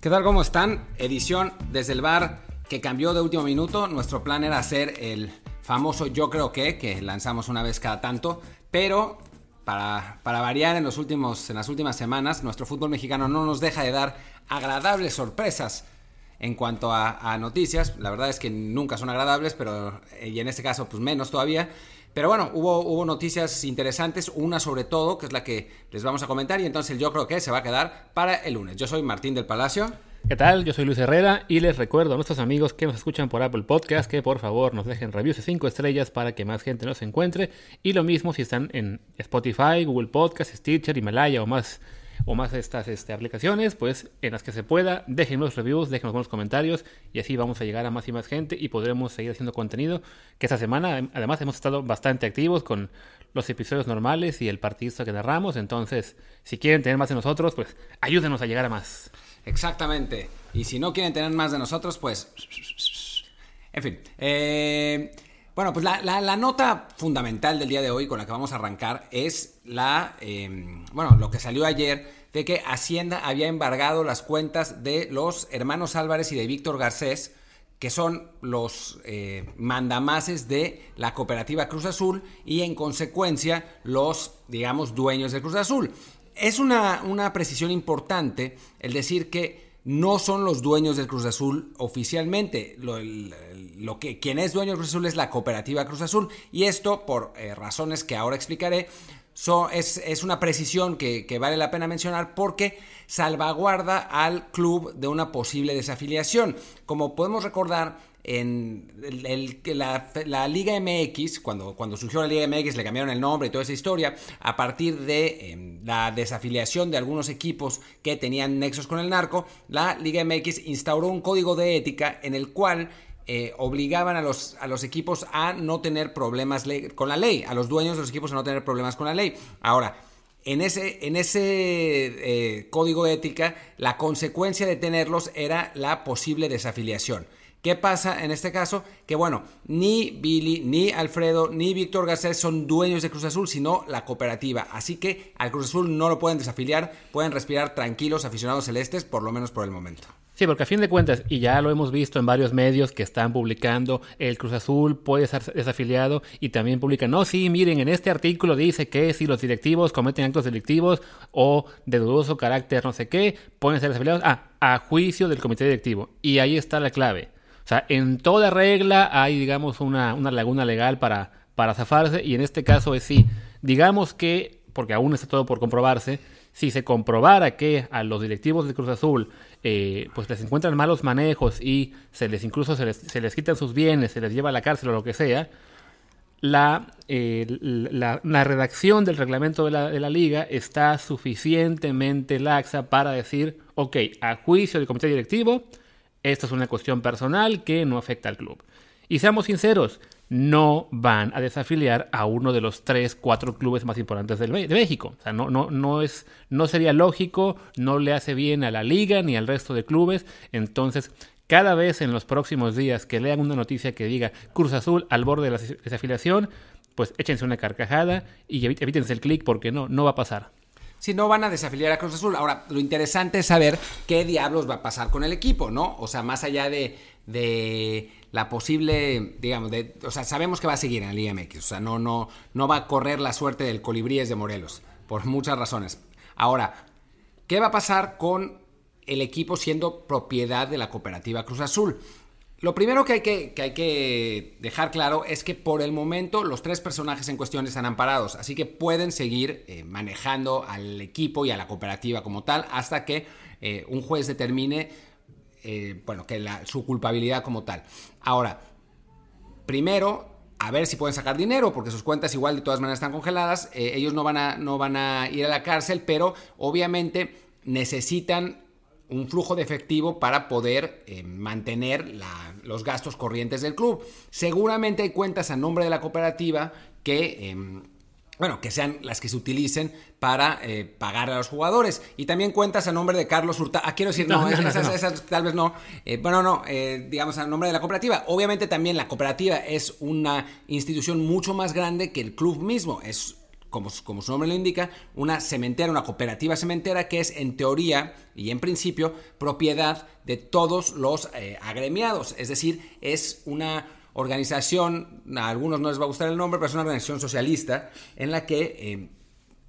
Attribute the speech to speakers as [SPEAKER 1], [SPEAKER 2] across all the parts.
[SPEAKER 1] ¿Qué tal? ¿Cómo están? Edición desde el bar que cambió de último minuto. Nuestro plan era hacer el famoso Yo creo que, que lanzamos una vez cada tanto, pero para, variar en, los últimos, en las últimas semanas, nuestro fútbol mexicano no nos deja de dar agradables sorpresas en cuanto a, a, noticias. La verdad es que nunca son agradables, pero y en este caso pues menos todavía. Pero bueno, hubo, hubo noticias interesantes, una sobre todo, que es la que les vamos a comentar, y entonces yo creo que se va a quedar para el lunes. Yo soy Martín del Palacio.
[SPEAKER 2] ¿Qué tal? Yo soy Luis Herrera y les recuerdo a nuestros amigos que nos escuchan por Apple Podcast que por favor nos dejen reviews de 5 estrellas para que más gente nos encuentre. Y lo mismo si están en Spotify, Google Podcast, Stitcher, Himalaya o más o más estas este, aplicaciones, pues en las que se pueda, déjenos reviews, déjenos buenos comentarios y así vamos a llegar a más y más gente y podremos seguir haciendo contenido. Que esta semana además hemos estado bastante activos con los episodios normales y el partidista que narramos, entonces si quieren tener más de nosotros, pues ayúdenos a llegar a más.
[SPEAKER 1] Exactamente. Y si no quieren tener más de nosotros, pues... En fin. Eh... Bueno, pues la, nota fundamental del día de hoy con la que vamos a arrancar es la, eh, bueno, lo que salió ayer de que Hacienda había embargado las cuentas de los hermanos Álvarez y de Víctor Garcés, que son los eh, mandamases de la cooperativa Cruz Azul y en consecuencia los, digamos, dueños de Cruz Azul. Es una, una precisión importante el decir que no son los dueños del Cruz Azul oficialmente. Lo, lo, que, quien es dueño del Cruz Azul es la cooperativa Cruz Azul. Y esto, por eh, razones que ahora explicaré, es, es, una precisión que, que, vale la pena mencionar porque salvaguarda al club de una posible desafiliación. Como podemos recordar, en la, Liga MX, cuando, surgió la Liga MX le cambiaron el nombre y toda esa historia, a partir de eh, la desafiliación de algunos equipos que tenían nexos con el narco, la Liga MX instauró un código de ética en el cual eh, obligaban a los, equipos a no tener problemas con la ley, a los dueños de los equipos a no tener problemas con la ley. Ahora, en ese, en ese eh, código de ética, la consecuencia de tenerlos era la posible desafiliación. ¿Qué pasa en este caso? Que bueno, ni Billy, ni Alfredo, ni Víctor Garcés son dueños de Cruz Azul, sino la cooperativa. Así que al Cruz Azul no lo pueden desafiliar, pueden respirar tranquilos aficionados celestes, por lo menos por el momento.
[SPEAKER 2] Sí, porque a fin de cuentas, y ya lo hemos visto en varios medios que están publicando, el Cruz Azul puede ser desafiliado y también publican, no, sí, miren, en este artículo dice que si los directivos cometen actos delictivos o de dudoso carácter no sé qué, pueden ser desafiliados ah, a juicio del comité directivo. Y ahí está la clave. Sea, en toda regla hay, digamos, una, una laguna legal para, para zafarse y en este caso es sí. Digamos que, porque aún está todo por comprobarse, si se comprobara que a los directivos de Cruz Azul eh, pues les encuentran malos manejos y se les incluso se les, se les, quitan sus bienes, se les lleva a la cárcel o lo que sea, la, eh, la, la redacción del reglamento de la, de la, liga está suficientemente laxa para decir, ok, a juicio del comité directivo, esto es una cuestión personal que no afecta al club. Y seamos sinceros, no van a desafiliar a uno de los tres, cuatro clubes más importantes de México. O sea, no, no, no, es, no sería lógico, no le hace bien a la liga ni al resto de clubes. Entonces, cada vez en los próximos días que lean una noticia que diga Cruz Azul al borde de la desafiliación, pues échense una carcajada y evítense el clic porque no, no va a pasar
[SPEAKER 1] si no van a desafiliar a Cruz Azul. Ahora, lo interesante es saber qué diablos va a pasar con el equipo, ¿no? O sea, más allá de, la posible, digamos, de, o sea, sabemos que va a seguir en el IMX, o sea, no, no, no va a correr la suerte del colibríes de Morelos, por muchas razones. Ahora, ¿qué va a pasar con el equipo siendo propiedad de la cooperativa Cruz Azul? Lo primero que hay que, dejar claro es que por el momento los tres personajes en cuestión están amparados, así que pueden seguir eh, manejando al equipo y a la cooperativa como tal hasta que eh, un juez determine eh, bueno, que su culpabilidad como tal. Ahora, primero, a ver si pueden sacar dinero, porque sus cuentas igual de todas maneras están congeladas, ellos no van, a, no van a ir a la cárcel, pero obviamente necesitan un flujo de efectivo para poder eh, mantener la, los gastos corrientes del club. Seguramente hay cuentas a nombre de la cooperativa que... Eh, bueno, que sean las que se utilicen para eh, pagar a los jugadores. Y también cuentas a nombre de Carlos Hurtado. Ah, quiero decir, no, no, esas, no, esas, tal vez no. Eh, bueno, no, eh, digamos a nombre de la cooperativa. Obviamente también la cooperativa es una institución mucho más grande que el club mismo. Es como, su nombre lo indica, una cementera, una cooperativa cementera que es en teoría y en principio propiedad de todos los eh, agremiados. Es decir, es una organización, a algunos no les va a gustar el nombre, pero es una organización socialista en la que... Eh,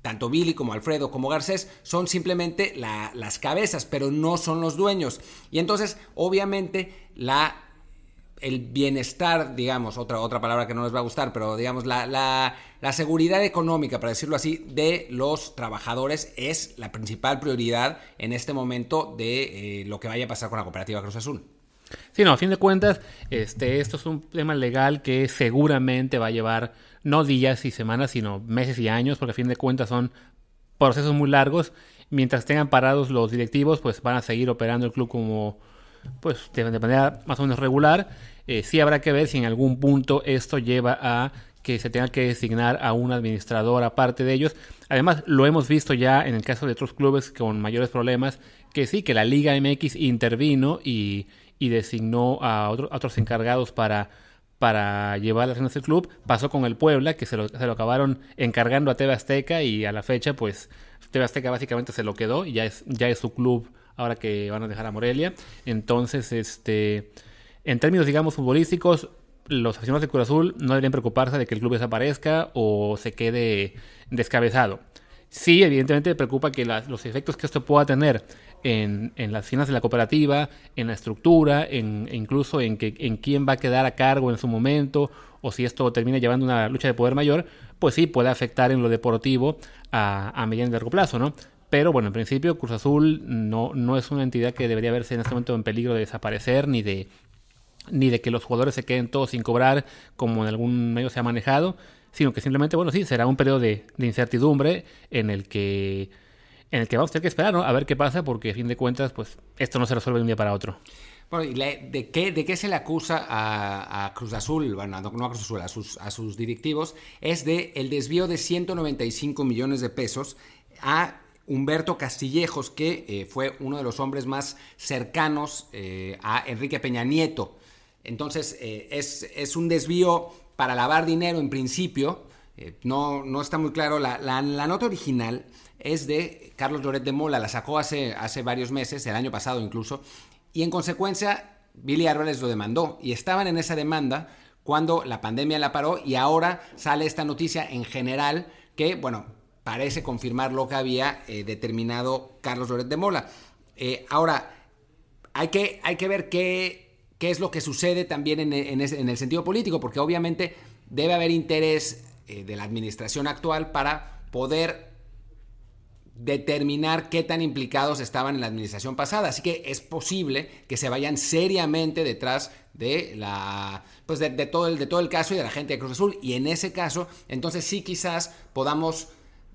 [SPEAKER 1] tanto Billy como Alfredo como Garcés son simplemente las cabezas, pero no son los dueños. Y entonces, obviamente, la el bienestar, digamos, otra, otra palabra que no les va a gustar, pero digamos, la, la, seguridad económica, para decirlo así, de los trabajadores es la principal prioridad en este momento de eh, lo que vaya a pasar con la cooperativa Cruz Azul.
[SPEAKER 2] Sí, no, a fin de cuentas, este, esto es un tema legal que seguramente va a llevar no días y semanas, sino meses y años, porque a fin de cuentas son procesos muy largos. Mientras tengan parados los directivos, pues van a seguir operando el club como, pues, de, manera más o menos regular. Eh, sí habrá que ver si en algún punto esto lleva a que se tenga que designar a un administrador aparte de ellos. Además, lo hemos visto ya en el caso de otros clubes con mayores problemas, que sí, que la Liga MX intervino y, y designó a, otros encargados para, para llevar las acciones del club. Pasó con el Puebla, que se lo, se lo, acabaron encargando a TV Azteca y a la fecha, pues TV Azteca básicamente se lo quedó y ya es, ya es su club ahora que van a dejar a Morelia. Entonces, este, en términos, digamos, futbolísticos, los aficionados de Cruz Azul no deberían preocuparse de que el club desaparezca o se quede descabezado. Sí, evidentemente preocupa que los efectos que esto pueda tener en, las finanzas de la cooperativa, en la estructura, en, incluso en, que, en quién va a quedar a cargo en su momento, o si esto termina llevando una lucha de poder mayor, pues sí puede afectar en lo deportivo a, a mediano y largo plazo, ¿no? Pero bueno, en principio Cruz Azul no, no es una entidad que debería verse en este momento en peligro de desaparecer ni de ni de que los jugadores se queden todos sin cobrar como en algún medio se ha manejado, sino que simplemente, bueno, sí, será un periodo de, incertidumbre en el que en el que vamos a tener que esperar, ¿no? A ver qué pasa, porque a fin de cuentas, pues esto no se resuelve de un día para otro.
[SPEAKER 1] Bueno, de, qué, ¿de qué se le acusa a, Cruz Azul, bueno, no a Cruz Azul, a sus, a sus directivos? Es de el desvío de 195 millones de pesos a Humberto Castillejos, que eh, fue uno de los hombres más cercanos eh, a Enrique Peña Nieto. Entonces, eh, es, es, un desvío para lavar dinero en principio. no, no está muy claro. La, la, nota original es de Carlos Loret de Mola, la sacó hace, hace varios meses, el año pasado incluso, y en consecuencia Billy Álvarez lo demandó y estaban en esa demanda cuando la pandemia la paró y ahora sale esta noticia en general que, bueno, parece confirmar lo que había eh, determinado Carlos Loret de Mola. Eh, ahora, hay que, hay que ver qué, qué, es lo que sucede también en, en, el sentido político, porque obviamente debe haber interés eh, de la administración actual para poder determinar qué tan implicados estaban en la administración pasada. Así que es posible que se vayan seriamente detrás de la pues de, todo el de todo el caso y de la gente de Cruz Azul. Y en ese caso, entonces sí quizás podamos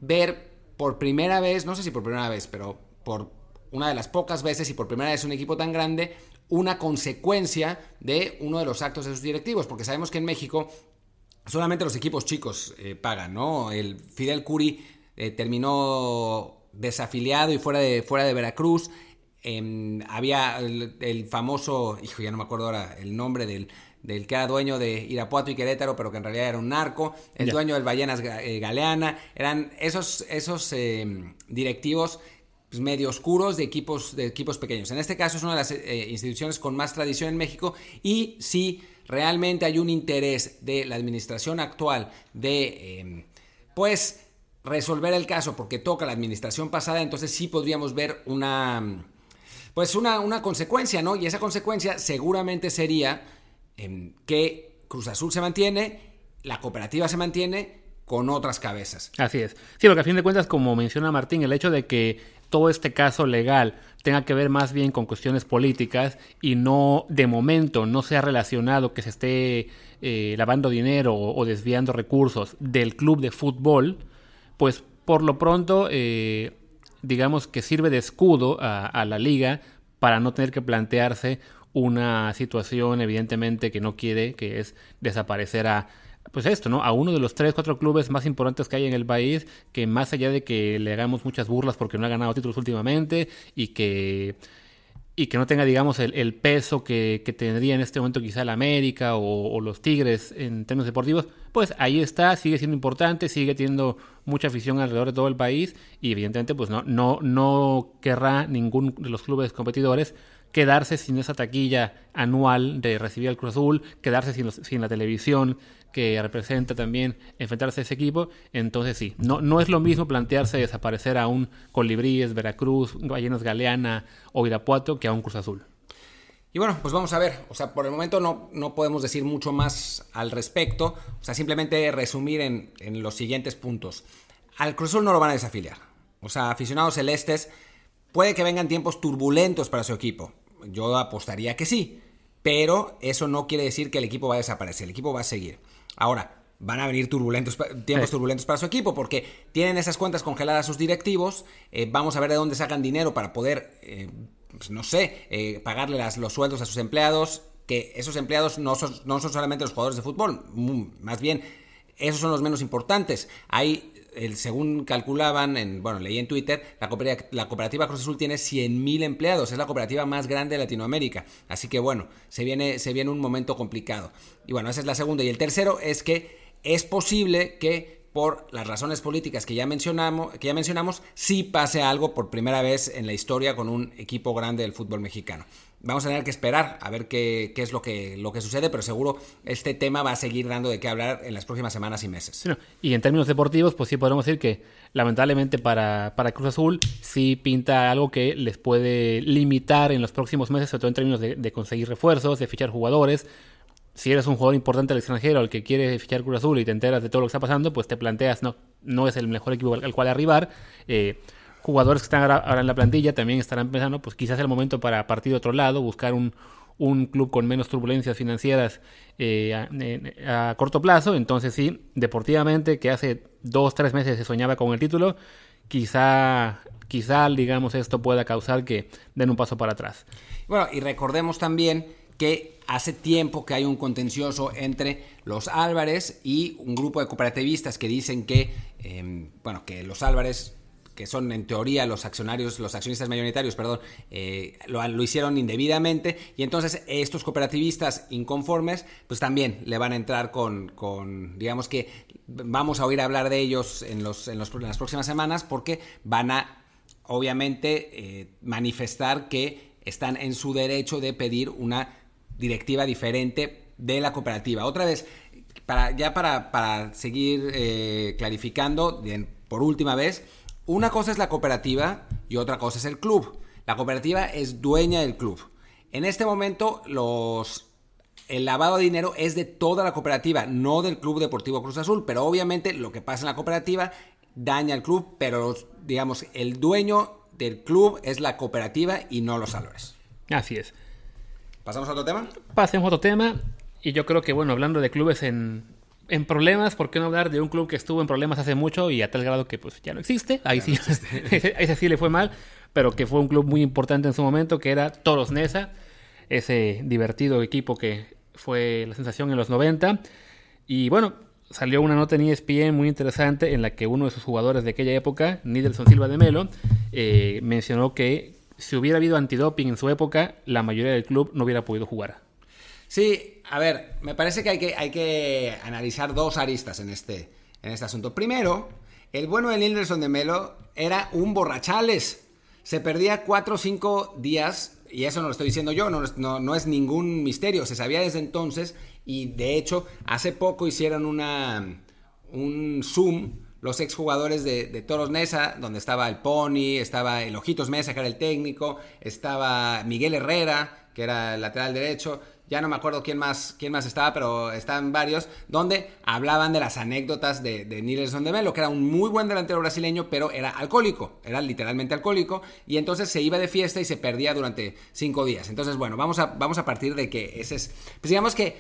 [SPEAKER 1] ver por primera vez, no sé si por primera vez, pero por una de las pocas veces y por primera vez un equipo tan grande, una consecuencia de uno de los actos de sus directivos. Porque sabemos que en México solamente los equipos chicos eh, pagan, ¿no? El Fidel Curi eh, terminó desafiliado y fuera de, fuera de Veracruz. Em, había el, famoso, hijo, ya no me acuerdo ahora el nombre del, del que era dueño de Irapuato y Querétaro, pero que en realidad era un narco, el dueño del Ballenas eh, Galeana, eran esos, esos em, directivos pues, medio oscuros de equipos, de equipos pequeños. En este caso es una de las eh, instituciones con más tradición en México y si realmente hay un interés de la administración actual de, em, pues, resolver el caso porque toca la administración pasada, entonces sí podríamos ver una, pues una, una consecuencia, ¿no? Y esa consecuencia seguramente sería em, que Cruz Azul se mantiene, la cooperativa se mantiene con otras cabezas.
[SPEAKER 2] Así es. Sí, porque a fin de cuentas, como menciona Martín, el hecho de que todo este caso legal tenga que ver más bien con cuestiones políticas y no, de momento, no sea relacionado que se esté eh, lavando dinero o desviando recursos del club de fútbol, pues por lo pronto, eh, digamos que sirve de escudo a, la liga para no tener que plantearse una situación evidentemente que no quiere, que es desaparecer a, pues esto, ¿no? A uno de los tres, cuatro clubes más importantes que hay en el país, que más allá de que le hagamos muchas burlas porque no ha ganado títulos últimamente y que y que no tenga, digamos, el, peso que, tendría en este momento quizá el América o, los Tigres en términos deportivos, pues ahí está, sigue siendo importante, sigue teniendo mucha afición alrededor de todo el país y evidentemente pues no, no, no querrá ningún de los clubes competidores quedarse sin esa taquilla anual de recibir al Cruz Azul, quedarse sin, la televisión que representa también enfrentarse a ese equipo. Entonces sí, no, no es lo mismo plantearse desaparecer a un Colibríes, Veracruz, Ballenas Galeana o Irapuato que a un Cruz Azul.
[SPEAKER 1] Y bueno, pues vamos a ver. O sea, por el momento no, no podemos decir mucho más al respecto. O sea, simplemente resumir en, en los siguientes puntos. Al Cruz Azul no lo van a desafiliar. O sea, aficionados celestes, puede que vengan tiempos turbulentos para su equipo yo apostaría que sí, pero eso no quiere decir que el equipo va a desaparecer, el equipo va a seguir. Ahora, van a venir turbulentos, tiempos turbulentos para su equipo porque tienen esas cuentas congeladas sus directivos, eh, vamos a ver de dónde sacan dinero para poder, eh, pues, no sé, eh, pagarle los sueldos a sus empleados, que esos empleados no son, no son solamente los jugadores de fútbol, mm, más bien esos son los menos importantes. Hay según calculaban, en, bueno, leí en Twitter, la cooperativa, la cooperativa Cruz Azul tiene 100.000 empleados, es la cooperativa más grande de Latinoamérica. Así que bueno, se viene, se viene un momento complicado. Y bueno, esa es la segunda. Y el tercero es que es posible que por las razones políticas que ya mencionamos, que ya mencionamos, sí pase algo por primera vez en la historia con un equipo grande del fútbol mexicano vamos a tener que esperar a ver qué, es lo que, lo que sucede, pero seguro este tema va a seguir dando de qué hablar en las próximas semanas y meses.
[SPEAKER 2] y en términos deportivos, pues sí podemos decir que lamentablemente para, para, Cruz Azul sí pinta algo que les puede limitar en los próximos meses, sobre todo en términos de, conseguir refuerzos, de fichar jugadores. Si eres un jugador importante al extranjero al que quiere fichar Cruz Azul y te enteras de todo lo que está pasando, pues te planteas, no, no es el mejor equipo al, cual arribar. Eh, jugadores que están ahora en la plantilla también estarán pensando, pues quizás el momento para partir de otro lado, buscar un, un club con menos turbulencias financieras eh, a, corto plazo. Entonces sí, deportivamente, que hace dos, tres meses se soñaba con el título, quizá, quizá digamos, esto pueda causar que den un paso para atrás.
[SPEAKER 1] Bueno, y recordemos también que hace tiempo que hay un contencioso entre los Álvarez y un grupo de cooperativistas que dicen que, em, bueno, que los Álvarez que son en teoría los accionarios, los accionistas mayoritarios, perdón, eh, lo, hicieron indebidamente y entonces estos cooperativistas inconformes, pues también le van a entrar con, con digamos que vamos a oír hablar de ellos en, los, en, las próximas semanas porque van a, obviamente, eh, manifestar que están en su derecho de pedir una directiva diferente de la cooperativa. Otra vez, para, ya para, para seguir eh, clarificando, por última vez, una cosa es la cooperativa y otra cosa es el club. La cooperativa es dueña del club. En este momento los el lavado de dinero es de toda la cooperativa, no del Club Deportivo Cruz Azul, pero obviamente lo que pasa en la cooperativa daña al club, pero digamos, el dueño del club es la cooperativa y no los Álvarez.
[SPEAKER 2] Así es.
[SPEAKER 1] ¿Pasamos a otro tema?
[SPEAKER 2] Pasemos a otro tema. Y yo creo que, bueno, hablando de clubes en, en problemas, ¿por qué no hablar de un club que estuvo en problemas hace mucho y a tal grado que pues ya no existe? Ahí sí, ese sí le fue mal, pero que fue un club muy importante en su momento, que era Toros Nesa, ese divertido equipo que fue la sensación en los 90. Y bueno, salió una nota en ESPN muy interesante en la que uno de sus jugadores de aquella época, Nidelson Silva de Melo, eh, mencionó que si hubiera habido antidoping en su época, la mayoría del club no hubiera podido jugar.
[SPEAKER 1] Sí, a ver, me parece que hay que, hay que analizar dos aristas en este, en este asunto. Primero, el bueno de Nilderson de Melo era un borrachales. Se perdía cuatro o cinco días, y eso no lo estoy diciendo yo, no, no, es ningún misterio, se sabía desde entonces, y de hecho, hace poco hicieron una, un Zoom los exjugadores de, de Toros Nesa, donde estaba el Pony, estaba el Ojitos Mesa, que era el técnico, estaba Miguel Herrera, que era el lateral derecho, ya no me acuerdo quién más, quién más estaba, pero estaban varios, donde hablaban de las anécdotas de, de de Melo, que era un muy buen delantero brasileño, pero era alcohólico, era literalmente alcohólico, y entonces se iba de fiesta y se perdía durante cinco días. Entonces, bueno, vamos a, vamos a partir de que ese es, pues digamos que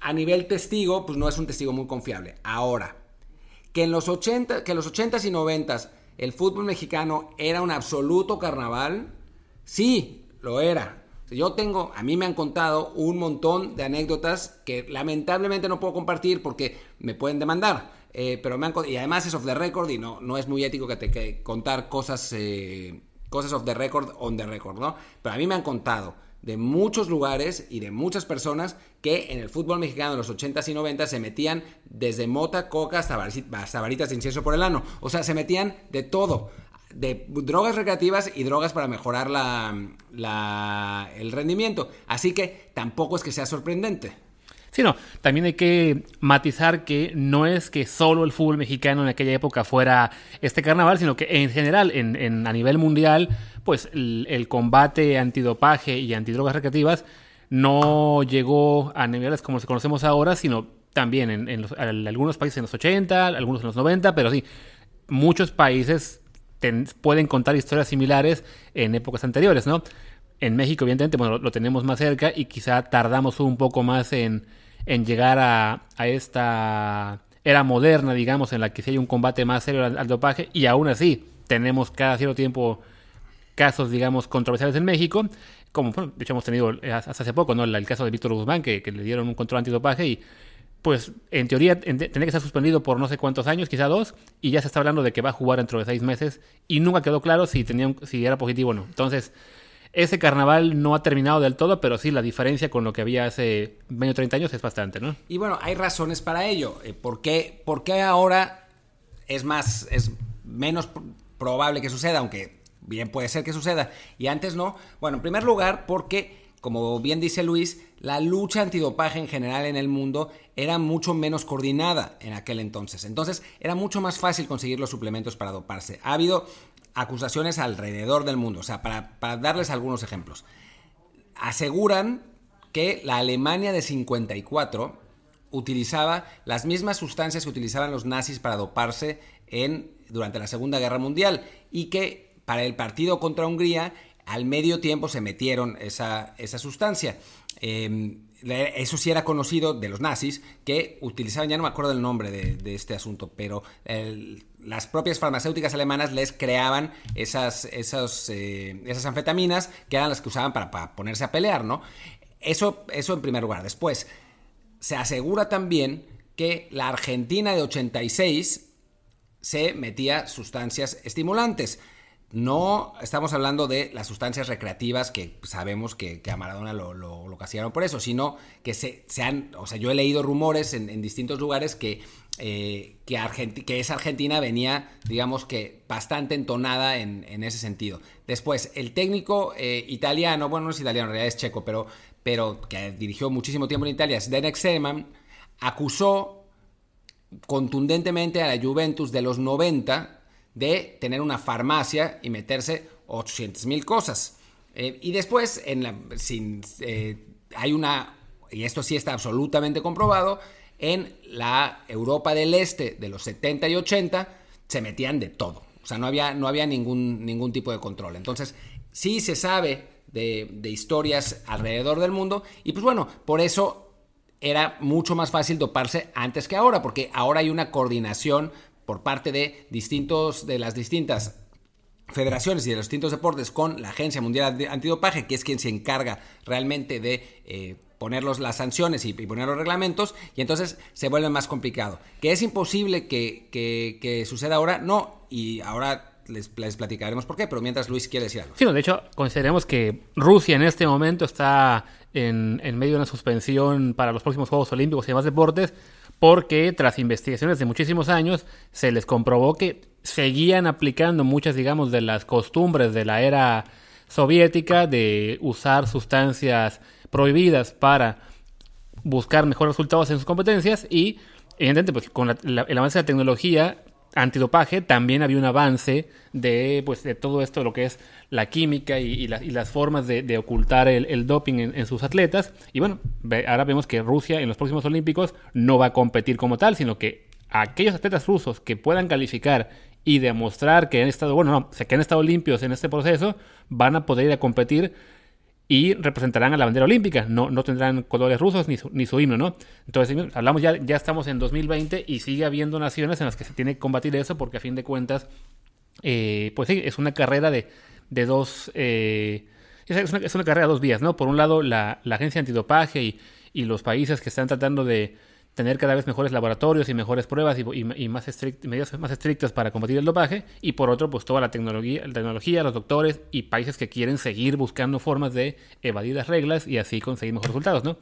[SPEAKER 1] a nivel testigo, pues no es un testigo muy confiable. Ahora, que en los 80, que en los 80s y 90s el fútbol mexicano era un absoluto carnaval, sí, lo era, yo tengo, a mí me han contado un montón de anécdotas que lamentablemente no puedo compartir porque me pueden demandar. Eh, pero me han, y además es off the record y no, no es muy ético que te que contar cosas eh, cosas off the record, on the record, ¿no? Pero a mí me han contado de muchos lugares y de muchas personas que en el fútbol mexicano en los 80s y 90 se metían desde mota, coca hasta, varitas de incienso por el ano. O sea, se metían de todo. De drogas recreativas y drogas para mejorar la, el rendimiento. Así que tampoco es que sea sorprendente.
[SPEAKER 2] Sí, no, también hay que matizar que no es que solo el fútbol mexicano en aquella época fuera este carnaval, sino que en general, en, a nivel mundial, pues el, combate antidopaje y antidrogas recreativas no llegó a niveles como se conocemos ahora, sino también en, algunos países en los 80, algunos en los 90, pero sí, muchos países pueden contar historias similares en épocas anteriores, ¿no? En México, evidentemente, bueno, lo tenemos más cerca y quizá tardamos un poco más en, en llegar a, esta era moderna, digamos, en la que sí hay un combate más serio al, dopaje y aún así tenemos cada cierto tiempo casos, digamos, controversiales en México, como bueno, de hecho hemos tenido hasta hace poco, ¿no? El, caso de Víctor Guzmán, que, le dieron un control antidopaje y pues en teoría tendría que estar suspendido por no sé cuántos años, quizá dos, y ya se está hablando de que va a jugar dentro de seis meses y nunca quedó claro si, tenía, si era positivo o no. Entonces, ese carnaval no ha terminado del todo, pero sí la diferencia con lo que había hace 20 o 30 años es bastante, ¿no?
[SPEAKER 1] Y bueno, hay razones para ello. Eh, ¿Por qué, por qué ahora es más, es menos probable que suceda, aunque bien puede ser que suceda, y antes no? Bueno, en primer lugar, porque como bien dice Luis, la lucha antidopaje en general en el mundo era mucho menos coordinada en aquel entonces. Entonces era mucho más fácil conseguir los suplementos para doparse. Ha habido acusaciones alrededor del mundo. O sea, para, darles algunos ejemplos. Aseguran que la Alemania de 54 utilizaba las mismas sustancias que utilizaban los nazis para doparse en, durante la Segunda Guerra Mundial y que para el partido contra Hungría al medio tiempo se metieron esa, esa sustancia. Em, eso sí era conocido de los nazis, que utilizaban, ya no me acuerdo el nombre de, este asunto, pero las propias farmacéuticas alemanas les creaban esas, esas, eh, esas anfetaminas que eran las que usaban para, ponerse a pelear, ¿no? Eso, eso en primer lugar. Después, se asegura también que la Argentina de 86 se metía sustancias estimulantes. No estamos hablando de las sustancias recreativas que sabemos que, a Maradona lo, lo, lo, castigaron por eso, sino que se, han, o sea, yo he leído rumores en, distintos lugares que, eh, que, que, esa Argentina venía, digamos que bastante entonada en, ese sentido. Después, el técnico eh, italiano, bueno, no es italiano, en realidad es checo, pero, pero que dirigió muchísimo tiempo en Italia, Zdenek Zeman, acusó contundentemente a la Juventus de los 90 de tener una farmacia y meterse 800 mil cosas. Eh, y después, en la, sin, eh, hay una, y esto sí está absolutamente comprobado, en la Europa del Este de los 70 y 80 se metían de todo. O sea, no había, no había ningún, ningún tipo de control. Entonces, sí se sabe de, de historias alrededor del mundo y pues bueno, por eso era mucho más fácil doparse antes que ahora, porque ahora hay una coordinación por parte de distintos de las distintas federaciones y de los distintos deportes con la Agencia Mundial de Antidopaje, que es quien se encarga realmente de eh, poner las sanciones y, poner los reglamentos, y entonces se vuelve más complicado. ¿Que es imposible que, suceda ahora? No, y ahora les, platicaremos por qué, pero mientras Luis quiere decir algo.
[SPEAKER 2] Sí, de hecho, consideremos que Rusia en este momento está en, en medio de una suspensión para los próximos Juegos Olímpicos y demás deportes, porque tras investigaciones de muchísimos años se les comprobó que seguían aplicando muchas, digamos, de las costumbres de la era soviética de usar sustancias prohibidas para buscar mejores resultados en sus competencias y evidentemente pues con el avance de la tecnología antidopaje también había un avance de, pues, de todo esto, lo que es la química y, las formas de, ocultar el, doping en, sus atletas. Y bueno, ahora vemos que Rusia en los próximos Olímpicos no va a competir como tal, sino que aquellos atletas rusos que puedan calificar y demostrar que han estado, bueno, no, que han estado limpios en este proceso, van a poder ir a competir y representarán a la bandera olímpica. No, no tendrán colores rusos ni su, ni su himno, ¿no? Entonces, hablamos ya, ya estamos en 2020 y sigue habiendo naciones en las que se tiene que combatir eso porque a fin de cuentas, eh, pues sí, es una carrera de, de dos... Eh, es, una, carrera de dos vías, ¿no? Por un lado, la, agencia antidopaje y, y los países que están tratando de, tener cada vez mejores laboratorios y mejores pruebas y, más medidas más estrictas para combatir el dopaje, y por otro, pues toda la tecnología, la tecnología, los doctores y países que quieren seguir buscando formas de evadir las reglas y así conseguir mejores resultados, ¿no?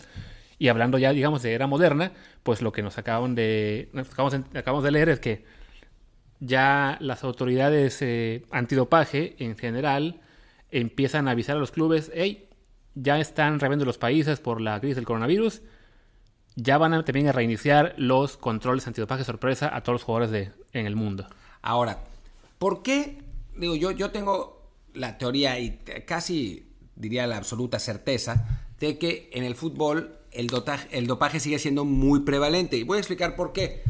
[SPEAKER 2] Y hablando ya, digamos, de era moderna, pues lo que nos acaban de, acabamos, de leer es que ya las autoridades eh, antidopaje en general empiezan a avisar a los clubes, hey, ya están reviendo los países por la crisis del coronavirus, ya van a también a reiniciar los controles antidopaje sorpresa a todos los jugadores de, en el mundo.
[SPEAKER 1] Ahora, ¿por qué? Digo, yo, yo tengo la teoría y casi diría la absoluta certeza de que en el fútbol el, el dopaje sigue siendo muy prevalente. Y voy a explicar por qué.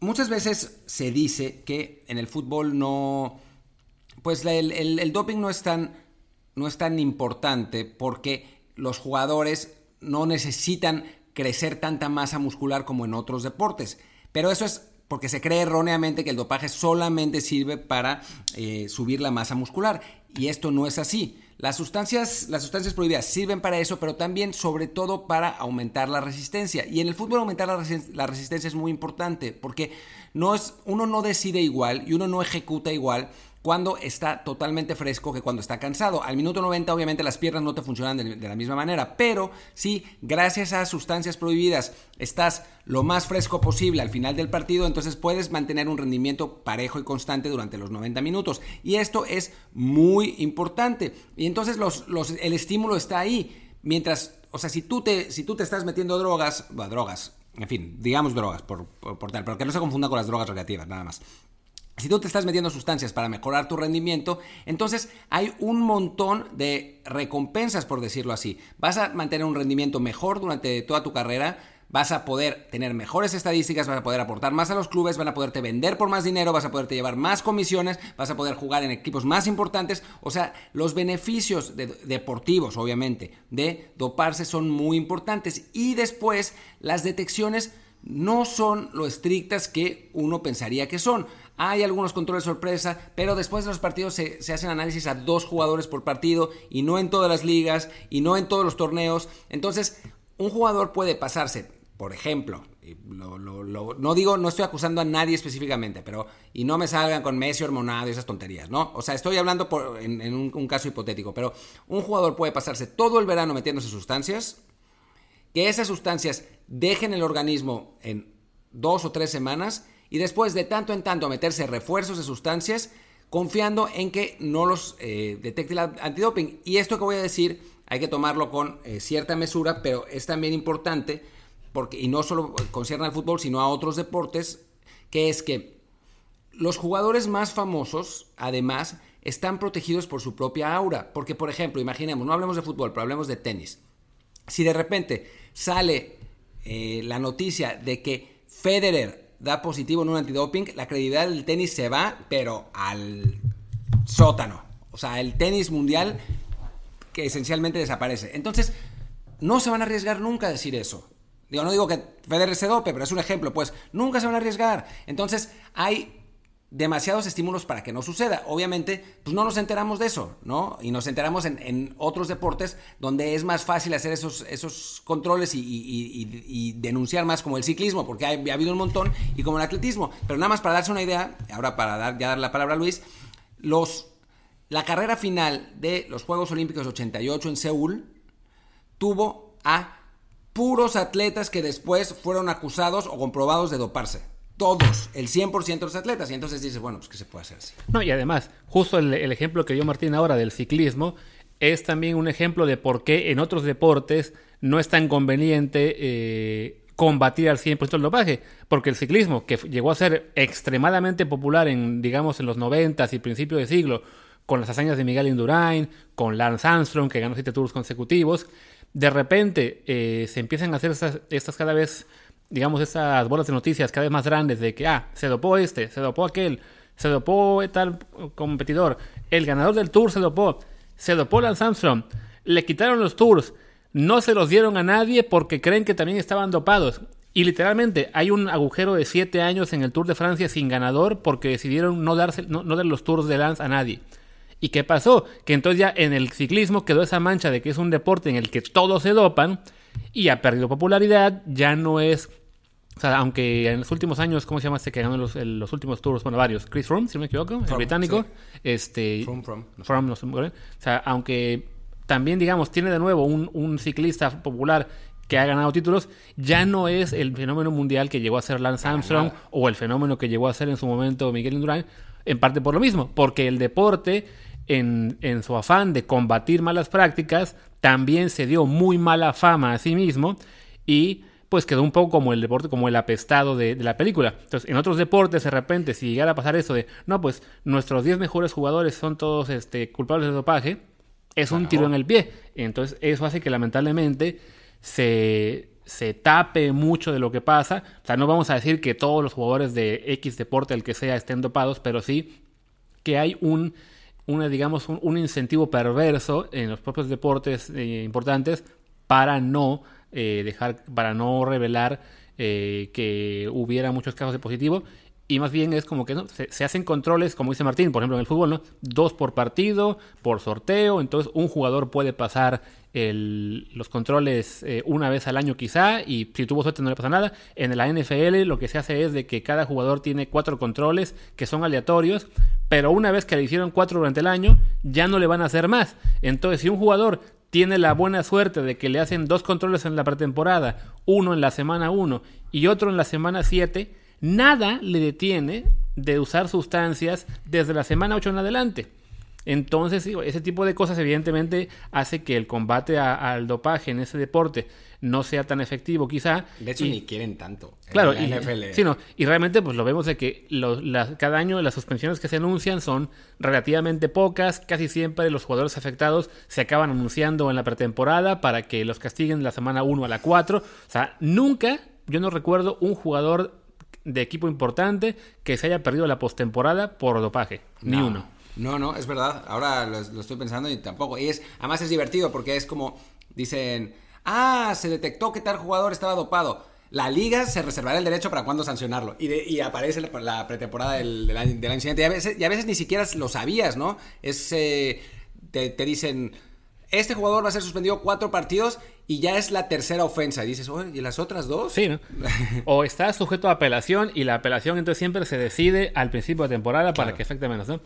[SPEAKER 1] Muchas veces se dice que en el fútbol no... Pues el, el doping no es, tan, no es tan importante porque los jugadores no necesitan crecer tanta masa muscular como en otros deportes. Pero eso es porque se cree erróneamente que el dopaje solamente sirve para eh, subir la masa muscular. Y esto no es así. Las sustancias, las sustancias prohibidas sirven para eso, pero también sobre todo para aumentar la resistencia. Y en el fútbol aumentar la, la resistencia es muy importante porque no es, uno no decide igual y uno no ejecuta igual cuando está totalmente fresco que cuando está cansado. Al minuto 90 obviamente las piernas no te funcionan de, la misma manera, pero si gracias a sustancias prohibidas estás lo más fresco posible al final del partido, entonces puedes mantener un rendimiento parejo y constante durante los 90 minutos. Y esto es muy importante. Y entonces el estímulo está ahí. Mientras, o sea, si tú te, si tú te estás metiendo drogas, bueno, drogas, en fin, digamos drogas por, por tal, pero que no se confunda con las drogas recreativas, nada más. Si tú te estás metiendo sustancias para mejorar tu rendimiento, entonces hay un montón de recompensas, por decirlo así. Vas a mantener un rendimiento mejor durante toda tu carrera, vas a poder tener mejores estadísticas, vas a poder aportar más a los clubes, van a poderte vender por más dinero, vas a poderte llevar más comisiones, vas a poder jugar en equipos más importantes. O sea, los beneficios deportivos, obviamente, de doparse son muy importantes. Y después, las detecciones no son lo estrictas que uno pensaría que son. Hay algunos controles sorpresa, pero después de los partidos se, hacen análisis a dos jugadores por partido y no en todas las ligas y no en todos los torneos. Entonces, un jugador puede pasarse, por ejemplo, no digo, no estoy acusando a nadie específicamente, pero y no me salgan con Messi hormonado y esas tonterías, ¿no? O sea, estoy hablando en, un, caso hipotético, pero un jugador puede pasarse todo el verano metiéndose sustancias, que esas sustancias dejen el organismo en dos o tres semanas y después de tanto en tanto meterse refuerzos de sustancias, confiando en que no los eh, detecte el antidoping. Y esto que voy a decir hay que tomarlo con eh, cierta mesura, pero es también importante, porque, y no solo concierne al fútbol, sino a otros deportes, que es que los jugadores más famosos, además, están protegidos por su propia aura. Porque, por ejemplo, imaginemos, no hablemos de fútbol, pero hablemos de tenis. Si de repente sale eh, la noticia de que Federer da positivo en un antidoping, la credibilidad del tenis se va, pero al sótano. O sea, el tenis mundial que esencialmente desaparece. Entonces, no se van a arriesgar nunca a decir eso. Digo, no digo que Federer se dope, pero es un ejemplo, pues nunca se van a arriesgar. Entonces, hay demasiados estímulos para que no suceda. Obviamente, pues no nos enteramos de eso, ¿no? Y nos enteramos en, otros deportes donde es más fácil hacer esos, esos controles y, denunciar más, como el ciclismo, porque ha, habido un montón, y como el atletismo. Pero nada más para darse una idea, ahora para dar, ya dar la palabra a Luis, los, la carrera final de los Juegos Olímpicos 88 en Seúl tuvo a puros atletas que después fueron acusados o comprobados de doparse todos, el 100% de los atletas. Y entonces dices, bueno, pues ¿qué se puede hacer así?
[SPEAKER 2] No, y además, justo el, ejemplo que dio Martín ahora del ciclismo es también un ejemplo de por qué en otros deportes no es tan conveniente eh, combatir al 100% el dopaje. Porque el ciclismo, que llegó a ser extremadamente popular en, digamos, en los 90 y principios de siglo, con las hazañas de Miguel Indurain, con Lance Armstrong, que ganó siete tours consecutivos, de repente eh, se empiezan a hacer estas, estas cada vez digamos, esas bolas de noticias cada vez más grandes de que, ah, se dopó este, se dopó aquel, se dopó tal competidor, el ganador del tour se dopó, se dopó Lance Armstrong, le quitaron los tours, no se los dieron a nadie porque creen que también estaban dopados. Y literalmente hay un agujero de 7 años en el Tour de Francia sin ganador porque decidieron no, darse, no, no dar los tours de Lance a nadie. ¿Y qué pasó? Que entonces ya en el ciclismo quedó esa mancha de que es un deporte en el que todos se dopan y ha perdido popularidad, ya no es... O sea, aunque en los últimos años, ¿cómo se llama este que ganó los, los últimos tours? Bueno, varios. Chris Froome, si no me equivoco, el británico. Sí. Este,
[SPEAKER 1] Froome,
[SPEAKER 2] no sé, o sea, aunque también, digamos, tiene de nuevo un, un, ciclista popular que ha ganado títulos, ya no es el fenómeno mundial que llegó a ser Lance Armstrong o el fenómeno que llegó a ser en su momento Miguel Indurain, en parte por lo mismo, porque el deporte, en, en su afán de combatir malas prácticas, también se dio muy mala fama a sí mismo y pues quedó un poco como el deporte, como el apestado de, de, la película. Entonces, en otros deportes, de repente, si llegara a pasar eso de, no, pues nuestros 10 mejores jugadores son todos este, culpables de dopaje, es un tiro en el pie. Entonces, eso hace que lamentablemente se, se tape mucho de lo que pasa. O sea, no vamos a decir que todos los jugadores de X deporte, el que sea, estén dopados, pero sí que hay un, una, digamos, un, incentivo perverso en los propios deportes eh, importantes para no eh, dejar, para no revelar eh, que hubiera muchos casos de positivo y más bien es como que ¿no? se, se, hacen controles, como dice Martín, por ejemplo en el fútbol, ¿no? Dos por partido, por sorteo, entonces un jugador puede pasar el, los controles eh, una vez al año quizá, y si tuvo suerte no le pasa nada. En la NFL lo que se hace es de que cada jugador tiene cuatro controles que son aleatorios, pero una vez que le hicieron cuatro durante el año, ya no le van a hacer más. Entonces, si un jugador tiene la buena suerte de que le hacen dos controles en la pretemporada, uno en la semana 1 y otro en la semana 7, nada le detiene de usar sustancias desde la semana 8 en adelante. Entonces, ese tipo de cosas evidentemente hace que el combate a, al dopaje en ese deporte no sea tan efectivo quizá.
[SPEAKER 1] De hecho,
[SPEAKER 2] y,
[SPEAKER 1] ni quieren tanto.
[SPEAKER 2] Claro, y, sí, no, y realmente pues lo vemos de que cada año las suspensiones que se anuncian son relativamente pocas, casi siempre los jugadores afectados se acaban anunciando en la pretemporada para que los castiguen de la semana 1 a la 4. O sea, nunca, yo no recuerdo un jugador de equipo importante que se haya perdido la postemporada por dopaje, no. ni uno.
[SPEAKER 1] No, no, es verdad. Ahora lo, lo, estoy pensando y tampoco. Y es, además es divertido porque es como dicen, ah, se detectó que tal jugador estaba dopado. La liga se reservará el derecho para cuándo sancionarlo. Y, de, y aparece la, la pretemporada del, del, año, del, año, siguiente. Y a, veces, y a, veces, ni siquiera lo sabías, ¿no? Es, eh, te, te, dicen, este jugador va a ser suspendido cuatro partidos y ya es la tercera ofensa. Y dices, oye, ¿y las otras dos?
[SPEAKER 2] Sí, ¿no? o está sujeto a apelación y la apelación entonces siempre se decide al principio de temporada claro. para que afecte menos, ¿no?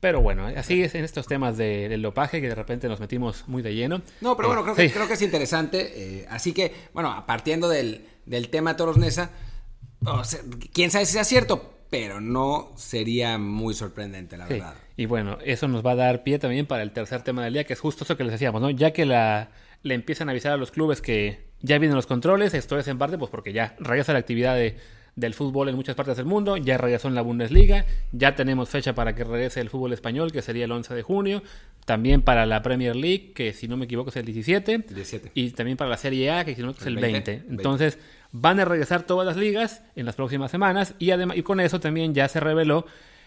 [SPEAKER 2] Pero bueno, así es en estos temas de, del dopaje que de repente nos metimos muy de lleno.
[SPEAKER 1] No, pero bueno, creo, sí. que, creo que es interesante. Eh, así que, bueno, partiendo del, del tema Toros Nesa, o sea, quién sabe si sea cierto, pero no sería muy sorprendente, la
[SPEAKER 2] sí.
[SPEAKER 1] verdad.
[SPEAKER 2] Y bueno, eso nos va a dar pie también para el tercer tema del día, que es justo eso que les decíamos, ¿no? Ya que la, le empiezan a avisar a los clubes que ya vienen los controles, esto es en parte pues porque ya regresa la actividad de del fútbol en muchas partes del mundo, ya regresó en la Bundesliga, ya tenemos fecha para que regrese el fútbol español, que sería el 11 de junio, también para la Premier League, que si no me equivoco es el 17,
[SPEAKER 1] 17.
[SPEAKER 2] y también para la Serie A, que si no es el 20. 20. Entonces van a regresar todas las ligas en las próximas semanas y, además, y con eso también ya se reveló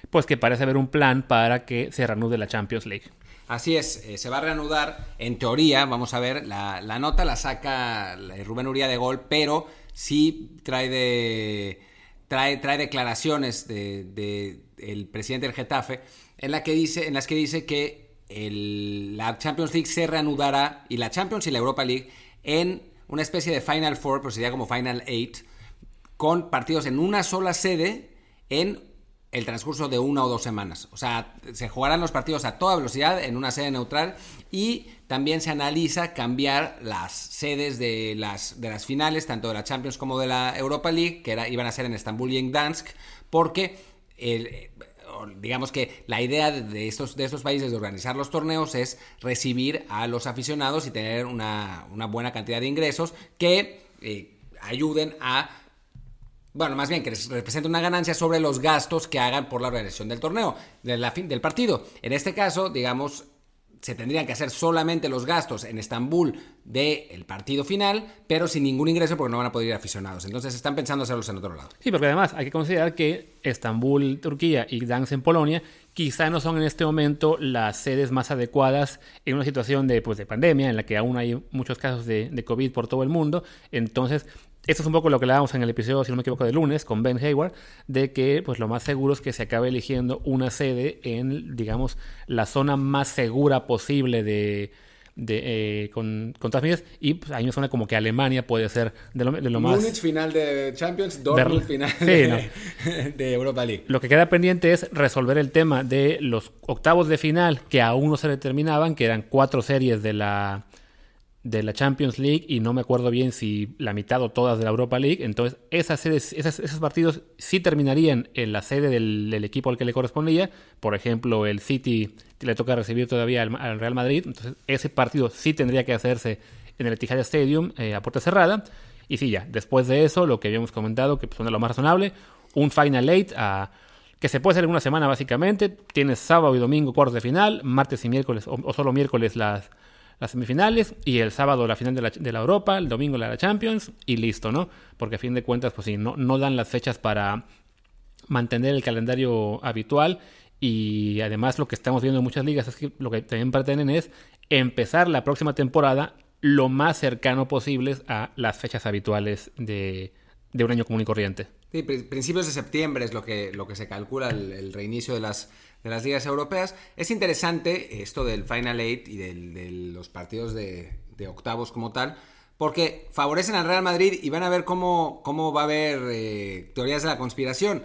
[SPEAKER 2] pues que parece haber un plan para que se reanude la Champions League.
[SPEAKER 1] Así es, eh, se va a reanudar, en teoría, vamos a ver, la, la nota la saca Rubén Uría de gol, pero sí trae de trae, trae declaraciones de, de, el presidente del Getafe en, que dice, en las que dice que la Champions League se reanudará y la Champions y la Europa League en una especie de Final Four, pero sería como Final Eight, con partidos en una sola sede en el transcurso de una o dos semanas. O sea, se jugarán los partidos a toda velocidad en una sede neutral y también se analiza cambiar las sedes de las, de las finales, tanto de la Champions como de la Europa League, que iban a ser en Estambul y en Gdansk, porque digamos que la idea de estos, de estos países de organizar los torneos es recibir a los aficionados y tener una, una buena cantidad de ingresos que eh, ayuden a bueno, más bien que les represente una ganancia sobre los gastos que hagan por la organización del torneo, de la fin, del partido. En este caso, digamos, se tendrían que hacer solamente los gastos en Estambul del de partido final, pero sin ningún ingreso porque no van a poder ir aficionados. Entonces están pensando hacerlos en otro lado.
[SPEAKER 2] Sí, porque además hay que considerar que Estambul, Turquía y Gdansk en Polonia quizá no son en este momento las sedes más adecuadas en una situación de, pues, de pandemia en la que aún hay muchos casos de COVID por todo el mundo. Entonces esto es un poco lo que le damos en el episodio, si no me equivoco, de lunes con Ben Hayward, de que pues lo más seguro es que se acabe eligiendo una sede en, digamos, la zona más segura posible de, de, eh, con, con todas medidas. Y pues, a mí me suena como que Alemania puede ser de lo, de lo más.
[SPEAKER 1] Múnich final de Champions, Dortmund final
[SPEAKER 2] Sí,
[SPEAKER 1] de,
[SPEAKER 2] no.
[SPEAKER 1] de Europa League.
[SPEAKER 2] Lo que queda pendiente es resolver el tema de los octavos de final que aún no se determinaban, que eran cuatro series de la, de la Champions League y no me acuerdo bien si la mitad o todas de la Europa League. Entonces, esas esas- esos partidos sí terminarían en la sede del, equipo al que le correspondía. Por ejemplo, el City le toca recibir todavía al, al Real Madrid. Entonces, ese partido sí tendría que hacerse en el Etihad Stadium eh, a puerta cerrada. Y sí, ya, después de eso, lo que habíamos comentado, que pues, suena lo más razonable, un Final Eight a que se puede hacer en una semana básicamente. Tienes sábado y domingo cuartos de final, martes y miércoles, o solo miércoles las, las semifinales, y el sábado la final de la, de la Europa, el domingo la de la Champions, y listo, ¿no? Porque a fin de cuentas, pues sí, no, no dan las fechas para mantener el calendario habitual. Y además lo que estamos viendo en muchas ligas es que lo que también pretenden es empezar la próxima temporada lo más cercano posible a las fechas habituales de, de un año común y corriente.
[SPEAKER 1] Sí, pri- principios de septiembre es lo que, lo que se calcula el reinicio de las, de las ligas europeas. Es interesante esto del Final Eight y del- de los partidos de, octavos como tal, porque favorecen al Real Madrid y van a ver cómo, cómo va a haber eh, teorías de la conspiración.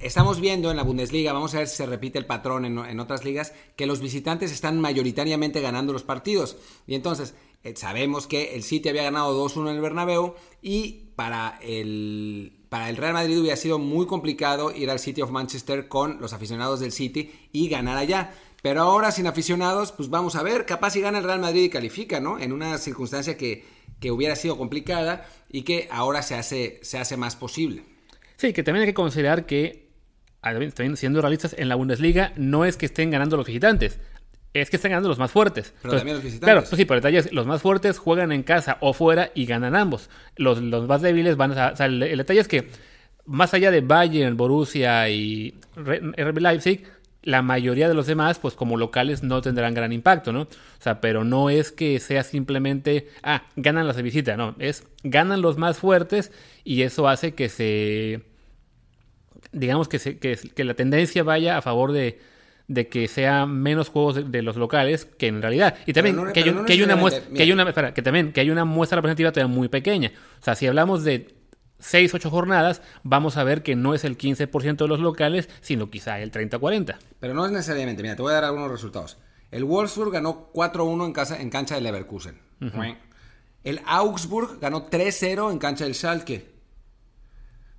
[SPEAKER 1] Estamos viendo en la Bundesliga, vamos a ver si se repite el patrón en, en otras ligas, que los visitantes están mayoritariamente ganando los partidos. Y entonces, eh, sabemos que el City había ganado 2-1 en el Bernabéu y para el, para el Real Madrid hubiera sido muy complicado ir al City of Manchester con los aficionados del City y ganar allá. Pero ahora sin aficionados, pues vamos a ver, capaz si gana el Real Madrid y califica, ¿no? En una circunstancia que, que hubiera sido complicada y que ahora se hace, se hace más posible.
[SPEAKER 2] Sí, que también hay que considerar que, además, también siendo realistas, en la Bundesliga no es que estén ganando los visitantes, es que están ganando los más fuertes.
[SPEAKER 1] Pero también los visitantes.
[SPEAKER 2] Claro, pues sí, pero el detalle es, los más fuertes juegan en casa o fuera y ganan ambos. Los, los más débiles van a... O sea, el, el detalle es que, más allá de Bayern, Borussia y RB Leipzig, la mayoría de los demás, pues como locales no tendrán gran impacto, ¿no? O sea, pero no es que sea simplemente, ah, ganan las de visita, no, es ganan los más fuertes y eso hace que se digamos que, se- que, que la tendencia vaya a favor de, de que sea menos juegos de, de los locales que en realidad. Y también
[SPEAKER 1] no-
[SPEAKER 2] que, hay,
[SPEAKER 1] no
[SPEAKER 2] que hay una muestra, que hay una, espera, que también que hay una muestra representativa todavía muy pequeña. O sea, si hablamos de 6, 8 jornadas, vamos a ver que no es el 15% de los locales, sino quizá el 30-40.
[SPEAKER 1] Pero no es necesariamente. Mira, te voy a dar algunos resultados. El Wolfsburg ganó 4-1 en, casa, en cancha del Leverkusen. El Augsburg ganó 3-0 en cancha del Schalke.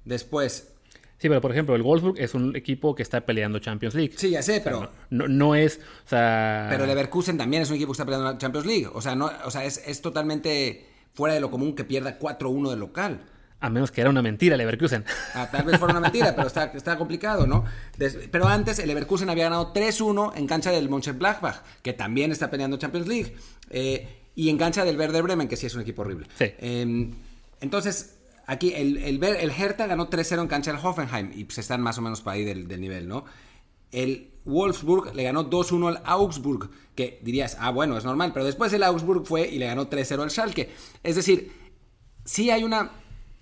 [SPEAKER 1] Después,
[SPEAKER 2] Sí, pero por ejemplo, el Wolfsburg es un equipo que está peleando Champions League.
[SPEAKER 1] sí, ya sé, pero,
[SPEAKER 2] No, no es, o sea...
[SPEAKER 1] pero el Leverkusen también es un equipo que está peleando la Champions League. O sea, no, o sea es, es totalmente fuera de lo común que pierda 4-1 de local.
[SPEAKER 2] A menos que era una mentira el Leverkusen.
[SPEAKER 1] Ah, tal vez fuera una mentira, pero está, está complicado, ¿no? Des- pero antes el Leverkusen había ganado 3-1 en cancha del Mönchengladbach, que también está peleando Champions League. Eh, y en cancha del Werder Bremen, que sí es un equipo horrible.
[SPEAKER 2] Sí.
[SPEAKER 1] Eh, entonces, aquí el, el, el Hertha ganó 3-0 en cancha Hoffenheim y pues están más o menos para ahí del, del nivel, ¿no? El Wolfsburg le ganó 2-1 al Augsburg, que dirías, ah, bueno, es normal, pero después el Augsburg fue y le ganó 3-0 al Schalke. Es decir, sí hay una.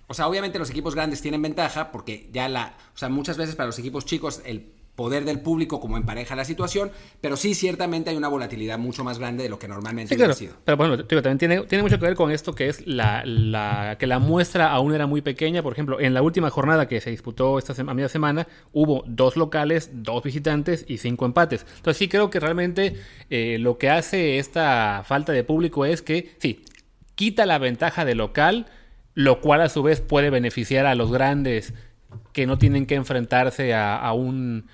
[SPEAKER 1] O sea, obviamente los equipos grandes tienen ventaja porque ya la. O sea, muchas veces para los equipos chicos el poder del público como empareja la situación, pero sí ciertamente hay una volatilidad mucho más grande de lo que normalmente
[SPEAKER 2] Sí, claro.
[SPEAKER 1] sido.
[SPEAKER 2] Pero bueno, digo, también tiene, tiene mucho que ver con esto que es la, la- que la muestra aún era muy pequeña. Por ejemplo, en la última jornada que se disputó esta a media semana, hubo dos locales, dos visitantes y cinco empates. Entonces sí creo que realmente eh, lo que hace esta falta de público es que, sí, quita la ventaja de local, lo cual a su vez puede beneficiar a los grandes que no tienen que enfrentarse a, a un,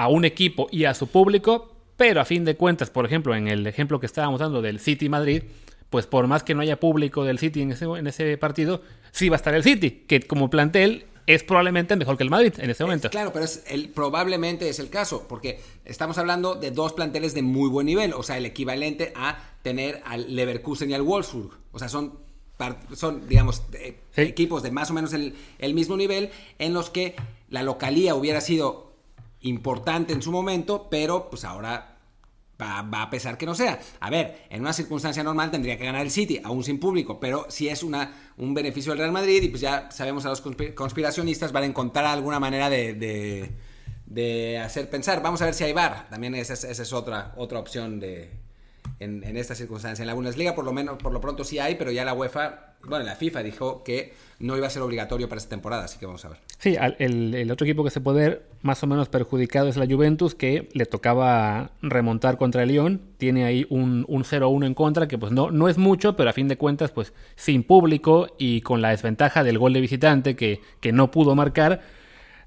[SPEAKER 2] a un equipo y a su público, pero a fin de cuentas, por ejemplo, en el ejemplo que estábamos dando del City Madrid, pues por más que no haya público del City en ese, en ese partido, sí va a estar el City, que como plantel es probablemente mejor que el Madrid en ese momento.
[SPEAKER 1] Es- claro, pero es el, probablemente es el caso, porque estamos hablando de dos planteles de muy buen nivel, o sea, el equivalente a tener al Leverkusen y al Wolfsburg. O sea, son, son digamos, eh,
[SPEAKER 2] Sí.
[SPEAKER 1] equipos de más o menos el, el mismo nivel en los que la localía hubiera sido importante en su momento, pero pues ahora va, a pesar que no sea. A ver, en una circunstancia normal tendría que ganar el City, aún sin público, pero si es una, un beneficio del Real Madrid y pues ya sabemos a los conspi- conspiracionistas van a encontrar alguna manera de, de- hacer pensar. Vamos a ver si hay VAR, también esa es, esa es otra, otra opción de, en, en esta circunstancia. En la Bundesliga por lo menos, por lo pronto sí hay, pero ya la UEFA, bueno, la FIFA dijo que no iba a ser obligatorio para esta temporada, así que vamos a ver.
[SPEAKER 2] Sí, el, el, otro equipo que se puede ver más o menos perjudicado es la Juventus, que le tocaba remontar contra el Lyon. Tiene ahí un, un 0-1 en contra, que pues no, no es mucho, pero a fin de cuentas, pues sin público y con la desventaja del gol de visitante que, que no pudo marcar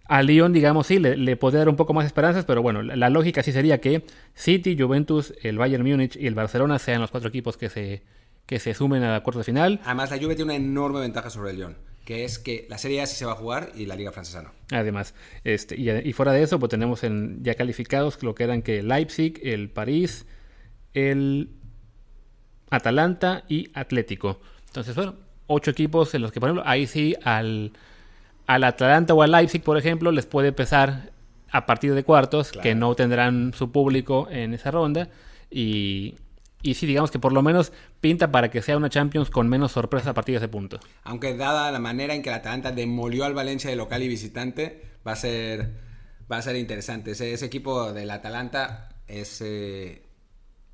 [SPEAKER 2] a Lyon, digamos, sí, le, le, podría dar un poco más esperanzas, pero bueno, la, lógica sí sería que City, Juventus, el Bayern Múnich y el Barcelona sean los cuatro equipos que se, que se sumen a la cuarta de final.
[SPEAKER 1] Además, la Juve tiene una enorme ventaja sobre el Lyon, que es que la Serie A sí se va a jugar y la Liga Francesa no.
[SPEAKER 2] Además, este, y, y fuera de eso, pues tenemos en, ya calificados lo que eran que Leipzig, el París, el Atalanta y Atlético. Entonces, bueno, ocho equipos en los que, por ejemplo, ahí sí al al Atlanta o al Leipzig, por ejemplo, les puede pesar a partir de cuartos, claro. que no tendrán su público en esa ronda. Y, y sí, digamos que por lo menos pinta para que sea una Champions con menos sorpresa a partir de ese punto.
[SPEAKER 1] Aunque dada la manera en que el Atalanta demolió al Valencia de local y visitante, va a ser, va a ser interesante. Ese, ese equipo del Atalanta es... Eh,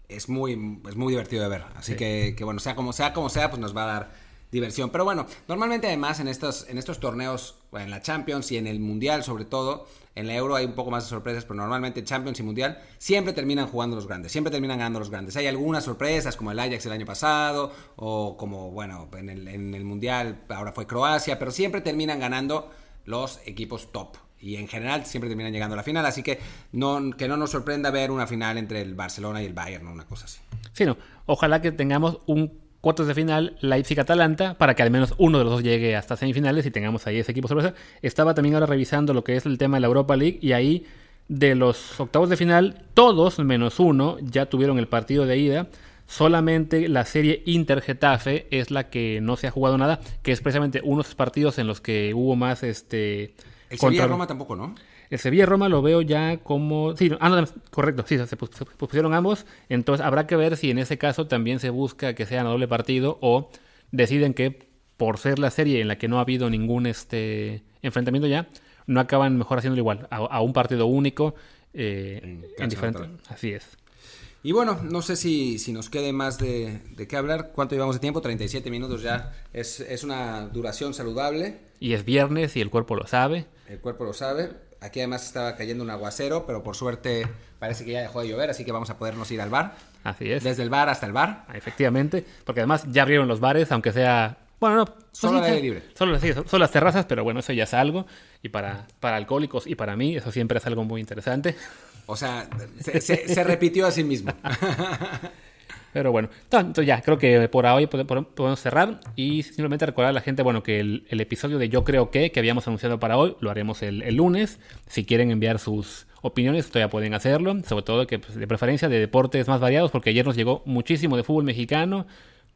[SPEAKER 1] es muy, es muy divertido de ver. Así sí. que, que, bueno, sea como sea, como sea, pues nos va a dar diversión. Pero bueno, normalmente además en estos, en estos torneos, en la Champions y en el Mundial sobre todo, en la Euro hay un poco más de sorpresas, pero normalmente Champions y Mundial siempre terminan jugando los grandes, siempre terminan ganando los grandes. Hay algunas sorpresas como el Ajax el año pasado o como, bueno, en el, en el Mundial ahora fue Croacia, pero siempre terminan ganando los equipos top. Y en general siempre terminan llegando a la final, así que no, que no nos sorprenda ver una final entre el Barcelona y el Bayern, una cosa así.
[SPEAKER 2] Sí, no. Ojalá que tengamos un cuartos de final Leipzig-Atalanta para que al menos uno de los dos llegue hasta semifinales y tengamos ahí ese equipo sorpresa. Estaba también ahora revisando lo que es el tema de la Europa League y ahí de los octavos de final, todos menos uno ya tuvieron el partido de ida. Solamente la serie Inter-Getafe es la que no se ha jugado nada, que es precisamente uno de esos partidos en los que hubo más este...
[SPEAKER 1] El Sevilla-Roma tampoco, ¿no?
[SPEAKER 2] El Sevilla-Roma lo veo ya como... Sí, ah, no, correcto, sí, se, pusieron ambos. Entonces habrá que ver si en ese caso también se busca que sea a doble partido o deciden que por ser la serie en la que no ha habido ningún este enfrentamiento ya, no acaban mejor haciéndolo igual, a, a un partido único eh, en, en diferente. Así es.
[SPEAKER 1] Y bueno, no sé si, si nos quede más de, de, qué hablar. ¿Cuánto llevamos de tiempo? 37 minutos ya. Es, es una duración saludable.
[SPEAKER 2] Y es viernes y el cuerpo lo sabe.
[SPEAKER 1] El cuerpo lo sabe. Aquí además estaba cayendo un aguacero, pero por suerte parece que ya dejó de llover, así que vamos a podernos ir al bar.
[SPEAKER 2] Así es.
[SPEAKER 1] Desde el bar hasta el bar.
[SPEAKER 2] Efectivamente, porque además ya abrieron los bares, aunque sea... Bueno, no.
[SPEAKER 1] Solo al aire libre.
[SPEAKER 2] Solo, sí, solo las terrazas, pero bueno, eso ya es algo. Y para, para alcohólicos y para mí, eso siempre es algo muy interesante.
[SPEAKER 1] O sea, se, se, se repitió a sí mismo.
[SPEAKER 2] Pero bueno, entonces ya, creo que por hoy podemos cerrar y simplemente recordar a la gente, bueno, que el, el episodio de Yo Creo Que, que habíamos anunciado para hoy, lo haremos el, el lunes. Si quieren enviar sus opiniones, todavía pueden hacerlo, sobre todo que pues, de preferencia de deportes más variados, porque ayer nos llegó muchísimo de fútbol mexicano,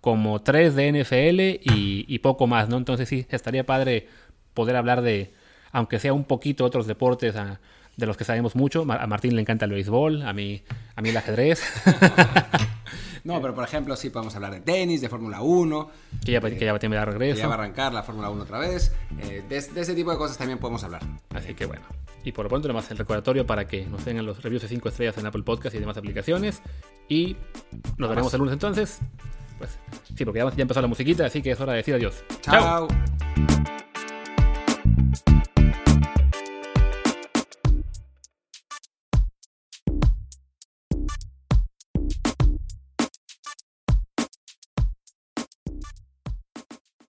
[SPEAKER 2] como tres de NFL y, poco más, ¿no? Entonces sí, estaría padre poder hablar de, aunque sea un poquito otros deportes a, de los que sabemos mucho. A Martín le encanta el béisbol, a mí, a mí el ajedrez.
[SPEAKER 1] No, pero por ejemplo, sí podemos hablar de tenis, de Fórmula 1.
[SPEAKER 2] Que ya, eh, que ya tiene regreso.
[SPEAKER 1] Que ya va a arrancar la Fórmula 1 otra vez. Eh, de, de, ese tipo de cosas también podemos hablar.
[SPEAKER 2] Así que bueno. Y por lo pronto, nomás el recordatorio para que nos tengan los reviews de 5 estrellas en Apple Podcast y demás aplicaciones. Y nos veremos el lunes entonces. Pues sí, porque ya, ya empezó la musiquita, así que es hora de decir adiós.
[SPEAKER 1] Chao. Chao.